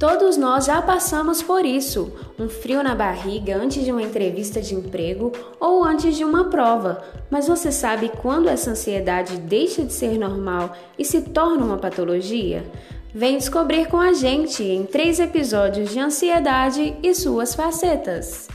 Todos nós já passamos por isso: um frio na barriga antes de uma entrevista de emprego ou antes de uma prova. Mas você sabe quando essa ansiedade deixa de ser normal e se torna uma patologia? Vem descobrir com a gente em três episódios de ansiedade e suas facetas.